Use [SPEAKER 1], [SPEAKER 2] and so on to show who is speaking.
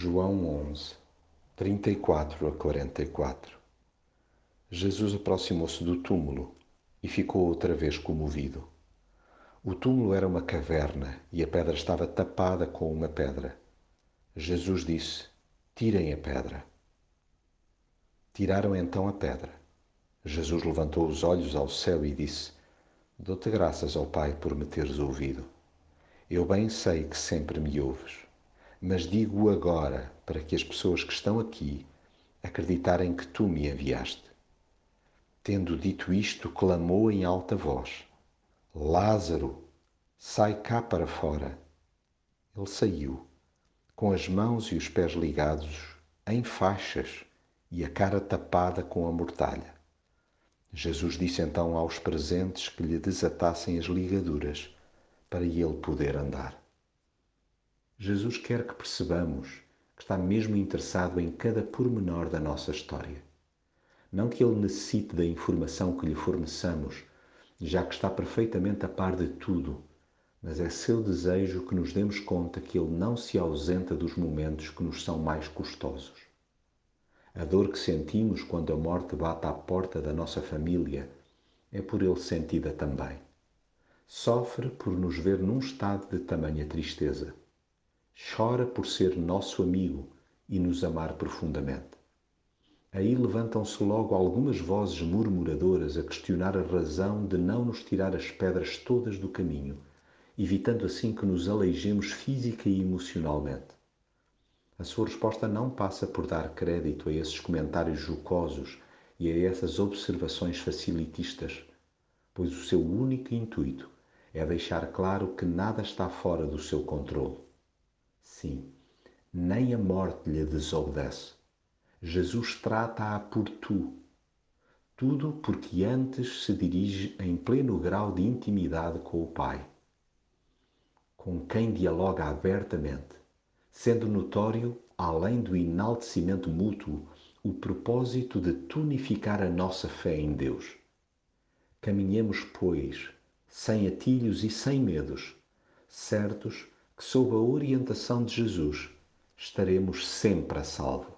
[SPEAKER 1] João 11, 34 a 44 Jesus aproximou-se do túmulo e ficou outra vez comovido. O túmulo era uma caverna e a pedra estava tapada com uma pedra. Jesus disse: Tirem a pedra. Tiraram então a pedra. Jesus levantou os olhos ao céu e disse: Dou-te graças, ó Pai, por me teres ouvido. Eu bem sei que sempre me ouves mas digo agora para que as pessoas que estão aqui acreditarem que tu me enviaste. Tendo dito isto, clamou em alta voz: Lázaro, sai cá para fora. Ele saiu, com as mãos e os pés ligados, em faixas e a cara tapada com a mortalha. Jesus disse então aos presentes que lhe desatassem as ligaduras para ele poder andar. Jesus quer que percebamos que está mesmo interessado em cada pormenor da nossa história. Não que ele necessite da informação que lhe forneçamos, já que está perfeitamente a par de tudo, mas é seu desejo que nos demos conta que ele não se ausenta dos momentos que nos são mais custosos. A dor que sentimos quando a morte bate à porta da nossa família é por ele sentida também. Sofre por nos ver num estado de tamanha tristeza chora por ser nosso amigo e nos amar profundamente. Aí levantam-se logo algumas vozes murmuradoras a questionar a razão de não nos tirar as pedras todas do caminho, evitando assim que nos aleijemos física e emocionalmente. A sua resposta não passa por dar crédito a esses comentários jocosos e a essas observações facilitistas, pois o seu único intuito é deixar claro que nada está fora do seu controle. Sim, nem a morte lhe desobedece. Jesus trata-a por tu. Tudo porque antes se dirige em pleno grau de intimidade com o Pai, com quem dialoga abertamente, sendo notório, além do enaltecimento mútuo, o propósito de tonificar a nossa fé em Deus. Caminhemos, pois, sem atilhos e sem medos, certos que, sob a orientação de Jesus, estaremos sempre a salvo.